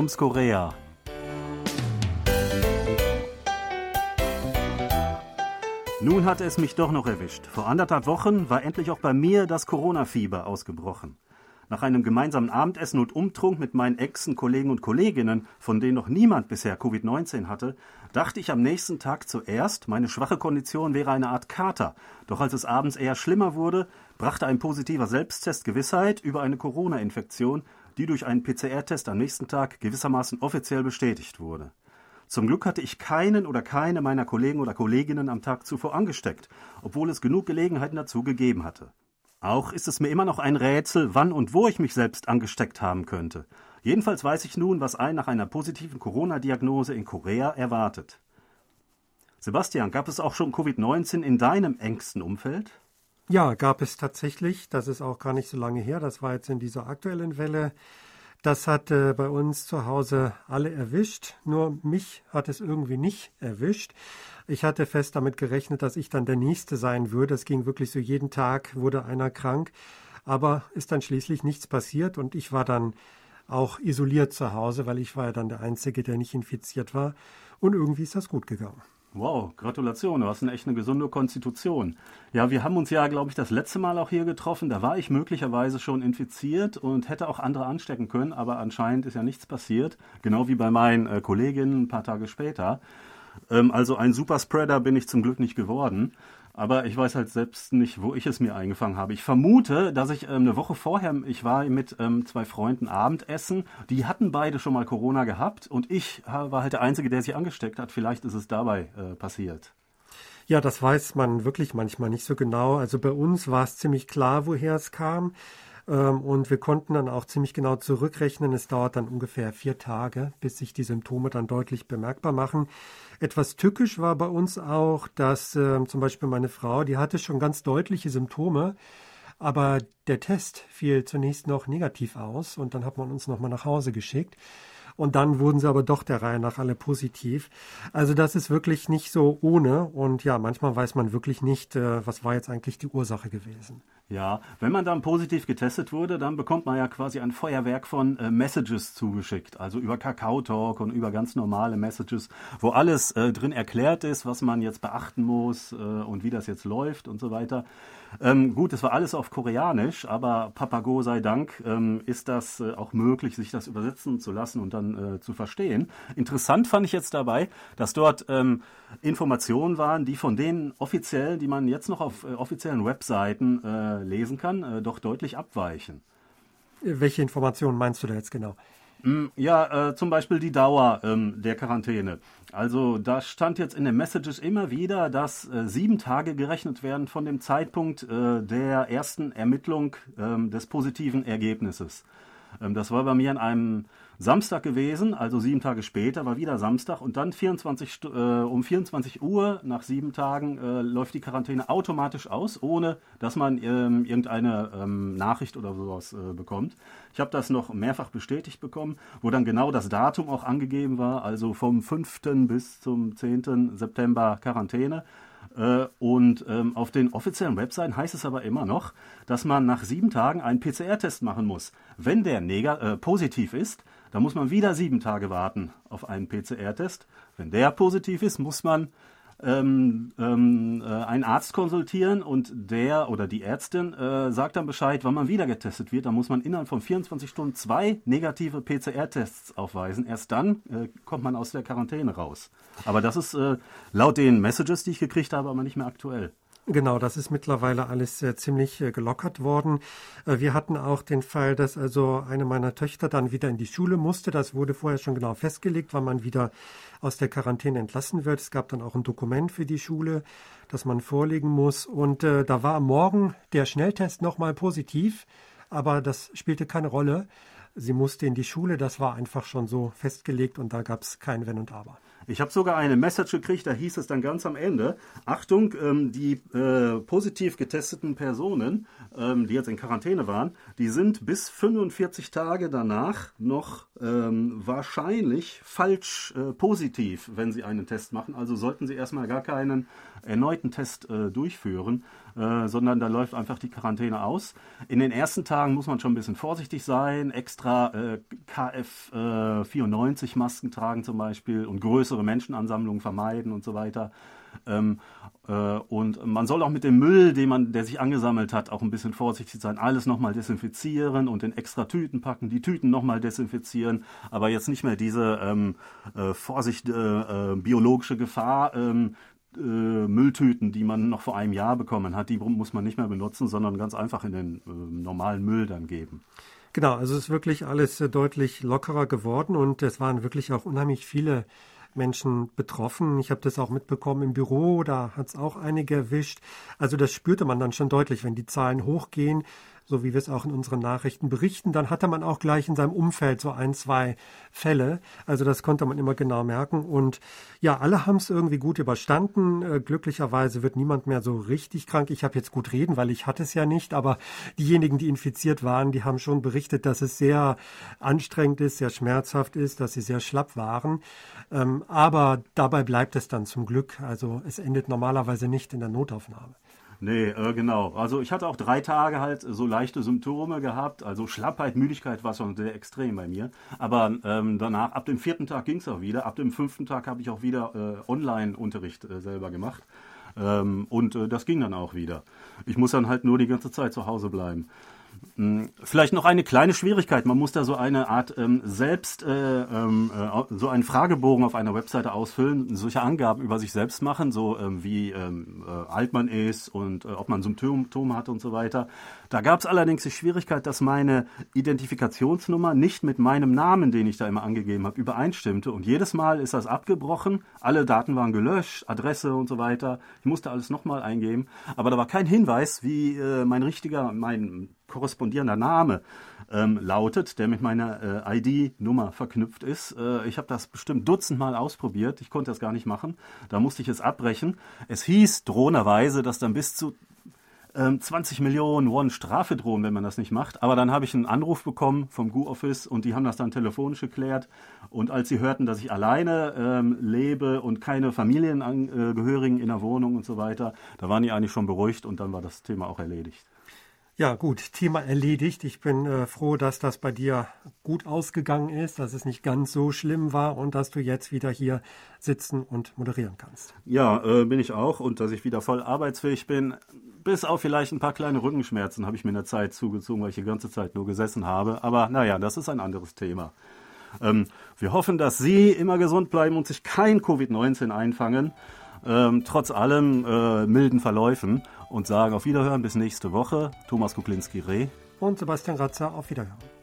Toms Korea. Nun hatte es mich doch noch erwischt. Vor anderthalb Wochen war endlich auch bei mir das Corona-Fieber ausgebrochen. Nach einem gemeinsamen Abendessen und Umtrunk mit meinen Exen, Kollegen und Kolleginnen, von denen noch niemand bisher Covid-19 hatte, dachte ich am nächsten Tag zuerst, meine schwache Kondition wäre eine Art Kater. Doch als es abends eher schlimmer wurde, brachte ein positiver Selbsttest Gewissheit über eine Corona-Infektion, die durch einen PCR-Test am nächsten Tag gewissermaßen offiziell bestätigt wurde. Zum Glück hatte ich keinen oder keine meiner Kollegen oder Kolleginnen am Tag zuvor angesteckt, obwohl es genug Gelegenheiten dazu gegeben hatte. Auch ist es mir immer noch ein Rätsel, wann und wo ich mich selbst angesteckt haben könnte. Jedenfalls weiß ich nun, was einen nach einer positiven Corona-Diagnose in Korea erwartet. Sebastian, gab es auch schon Covid-19 in deinem engsten Umfeld? Ja, gab es tatsächlich. Das ist auch gar nicht so lange her. Das war jetzt in dieser aktuellen Welle. Das hat äh, bei uns zu Hause alle erwischt, nur mich hat es irgendwie nicht erwischt. Ich hatte fest damit gerechnet, dass ich dann der Nächste sein würde. Es ging wirklich so jeden Tag, wurde einer krank, aber ist dann schließlich nichts passiert und ich war dann auch isoliert zu Hause, weil ich war ja dann der Einzige, der nicht infiziert war und irgendwie ist das gut gegangen. Wow, Gratulation, du hast eine echt eine gesunde Konstitution. Ja, wir haben uns ja, glaube ich, das letzte Mal auch hier getroffen. Da war ich möglicherweise schon infiziert und hätte auch andere anstecken können, aber anscheinend ist ja nichts passiert. Genau wie bei meinen äh, Kolleginnen ein paar Tage später. Ähm, also ein Superspreader bin ich zum Glück nicht geworden. Aber ich weiß halt selbst nicht, wo ich es mir eingefangen habe. Ich vermute, dass ich ähm, eine Woche vorher, ich war mit ähm, zwei Freunden Abendessen, die hatten beide schon mal Corona gehabt und ich war halt der Einzige, der sich angesteckt hat. Vielleicht ist es dabei äh, passiert. Ja, das weiß man wirklich manchmal nicht so genau. Also bei uns war es ziemlich klar, woher es kam. Ähm, und wir konnten dann auch ziemlich genau zurückrechnen. Es dauert dann ungefähr vier Tage, bis sich die Symptome dann deutlich bemerkbar machen. Etwas tückisch war bei uns auch, dass äh, zum Beispiel meine Frau, die hatte schon ganz deutliche Symptome, aber der Test fiel zunächst noch negativ aus und dann hat man uns nochmal nach Hause geschickt. Und dann wurden sie aber doch der Reihe nach alle positiv. Also das ist wirklich nicht so ohne. Und ja, manchmal weiß man wirklich nicht, äh, was war jetzt eigentlich die Ursache gewesen. Ja, wenn man dann positiv getestet wurde, dann bekommt man ja quasi ein Feuerwerk von äh, Messages zugeschickt, also über Kakao Talk und über ganz normale Messages, wo alles äh, drin erklärt ist, was man jetzt beachten muss äh, und wie das jetzt läuft und so weiter. Ähm, gut, es war alles auf Koreanisch, aber Papago sei Dank ähm, ist das äh, auch möglich, sich das übersetzen zu lassen und dann äh, zu verstehen. Interessant fand ich jetzt dabei, dass dort ähm, Informationen waren, die von denen offiziell, die man jetzt noch auf äh, offiziellen Webseiten lesen kann, äh, doch deutlich abweichen. Welche Informationen meinst du da jetzt genau? Mm, ja, äh, zum Beispiel die Dauer ähm, der Quarantäne. Also da stand jetzt in den Messages immer wieder, dass äh, sieben Tage gerechnet werden von dem Zeitpunkt äh, der ersten Ermittlung ähm, des positiven Ergebnisses. Ähm, das war bei mir an einem Samstag gewesen, also sieben Tage später war wieder Samstag und dann 24, äh, um 24 Uhr nach sieben Tagen äh, läuft die Quarantäne automatisch aus, ohne dass man ähm, irgendeine ähm, Nachricht oder sowas äh, bekommt. Ich habe das noch mehrfach bestätigt bekommen, wo dann genau das Datum auch angegeben war, also vom 5. bis zum 10. September Quarantäne. Äh, und ähm, auf den offiziellen Webseiten heißt es aber immer noch, dass man nach sieben Tagen einen PCR-Test machen muss. Wenn der äh, positiv ist, dann muss man wieder sieben Tage warten auf einen PCR-Test. Wenn der positiv ist, muss man ähm, ähm, äh, einen Arzt konsultieren und der oder die Ärztin äh, sagt dann Bescheid, wann man wieder getestet wird. Da muss man innerhalb von 24 Stunden zwei negative PCR-Tests aufweisen. Erst dann äh, kommt man aus der Quarantäne raus. Aber das ist äh, laut den Messages, die ich gekriegt habe, aber nicht mehr aktuell. Genau, das ist mittlerweile alles äh, ziemlich äh, gelockert worden. Äh, wir hatten auch den Fall, dass also eine meiner Töchter dann wieder in die Schule musste. Das wurde vorher schon genau festgelegt, wann man wieder aus der Quarantäne entlassen wird. Es gab dann auch ein Dokument für die Schule, das man vorlegen muss. Und äh, da war am Morgen der Schnelltest nochmal positiv, aber das spielte keine Rolle. Sie musste in die Schule, das war einfach schon so festgelegt und da gab es kein Wenn und Aber. Ich habe sogar eine Message gekriegt, da hieß es dann ganz am Ende, Achtung, ähm, die äh, positiv getesteten Personen, ähm, die jetzt in Quarantäne waren, die sind bis 45 Tage danach noch ähm, wahrscheinlich falsch äh, positiv, wenn Sie einen Test machen. Also sollten Sie erstmal gar keinen erneuten Test äh, durchführen, äh, sondern da läuft einfach die Quarantäne aus. In den ersten Tagen muss man schon ein bisschen vorsichtig sein, extra äh, KF94 Masken tragen zum Beispiel und größere Menschenansammlungen vermeiden und so weiter. Ähm, äh, und man soll auch mit dem Müll, den man, der sich angesammelt hat, auch ein bisschen vorsichtig sein. Alles nochmal desinfizieren und in extra Tüten packen, die Tüten nochmal desinfizieren, aber jetzt nicht mehr diese ähm, äh, Vorsicht, äh, äh biologische Gefahr. Äh, Mülltüten, die man noch vor einem Jahr bekommen hat, die muss man nicht mehr benutzen, sondern ganz einfach in den äh, normalen Müll dann geben. Genau, also es ist wirklich alles deutlich lockerer geworden und es waren wirklich auch unheimlich viele Menschen betroffen. Ich habe das auch mitbekommen im Büro, da hat es auch einige erwischt. Also das spürte man dann schon deutlich, wenn die Zahlen hochgehen, so wie wir es auch in unseren Nachrichten berichten, dann hatte man auch gleich in seinem Umfeld so ein, zwei Fälle. Also das konnte man immer genau merken. Und ja, alle haben es irgendwie gut überstanden. Äh, glücklicherweise wird niemand mehr so richtig krank. Ich habe jetzt gut reden, weil ich hatte es ja nicht, aber diejenigen, die infiziert waren, die haben schon berichtet, dass es sehr anstrengend ist, sehr schmerzhaft ist, dass sie sehr schlapp waren. Ähm, aber dabei bleibt es dann zum Glück. Also es endet normalerweise nicht in der Notaufnahme. Nee, äh, genau. Also ich hatte auch drei Tage halt so leichte Symptome gehabt. Also Schlappheit, Müdigkeit war schon sehr extrem bei mir. Aber ähm, danach, ab dem vierten Tag ging es auch wieder. Ab dem fünften Tag habe ich auch wieder äh, Online-Unterricht äh, selber gemacht. Ähm, und äh, das ging dann auch wieder. Ich muss dann halt nur die ganze Zeit zu Hause bleiben. Hm, vielleicht noch eine kleine Schwierigkeit. Man muss da so eine Art ähm, selbst, äh, ähm, äh, so einen Fragebogen auf einer Webseite ausfüllen, solche Angaben über sich selbst machen, so ähm, wie ähm, äh, alt man ist und äh, ob man Symptome hat und so weiter. Da gab es allerdings die Schwierigkeit, dass meine Identifikationsnummer nicht mit meinem Namen, den ich da immer angegeben habe, übereinstimmte. Und jedes Mal ist das abgebrochen. Alle Daten waren gelöscht, Adresse und so weiter. Ich musste alles nochmal eingeben. Aber da war kein Hinweis, wie äh, mein richtiger, mein korrespondierender Name ähm, lautet, der mit meiner äh, ID-Nummer verknüpft ist. Äh, ich habe das bestimmt dutzendmal ausprobiert. Ich konnte das gar nicht machen. Da musste ich es abbrechen. Es hieß drohenderweise, dass dann bis zu 20 ähm, Millionen Won Strafe drohen, wenn man das nicht macht. Aber dann habe ich einen Anruf bekommen vom GU-Office und die haben das dann telefonisch geklärt. Und als sie hörten, dass ich alleine ähm, lebe und keine Familienangehörigen in der Wohnung und so weiter, da waren die eigentlich schon beruhigt und dann war das Thema auch erledigt. Ja, gut, Thema erledigt. Ich bin äh, froh, dass das bei dir gut ausgegangen ist, dass es nicht ganz so schlimm war und dass du jetzt wieder hier sitzen und moderieren kannst. Ja, äh, bin ich auch und dass ich wieder voll arbeitsfähig bin. Bis auf vielleicht ein paar kleine Rückenschmerzen habe ich mir in der Zeit zugezogen, weil ich die ganze Zeit nur gesessen habe. Aber naja, das ist ein anderes Thema. Ähm, wir hoffen, dass Sie immer gesund bleiben und sich kein Covid-19 einfangen ähm, trotz allem äh, milden Verläufen und sagen auf Wiederhören bis nächste Woche. Thomas Kuklinski-Reh und Sebastian Ratzer auf Wiederhören.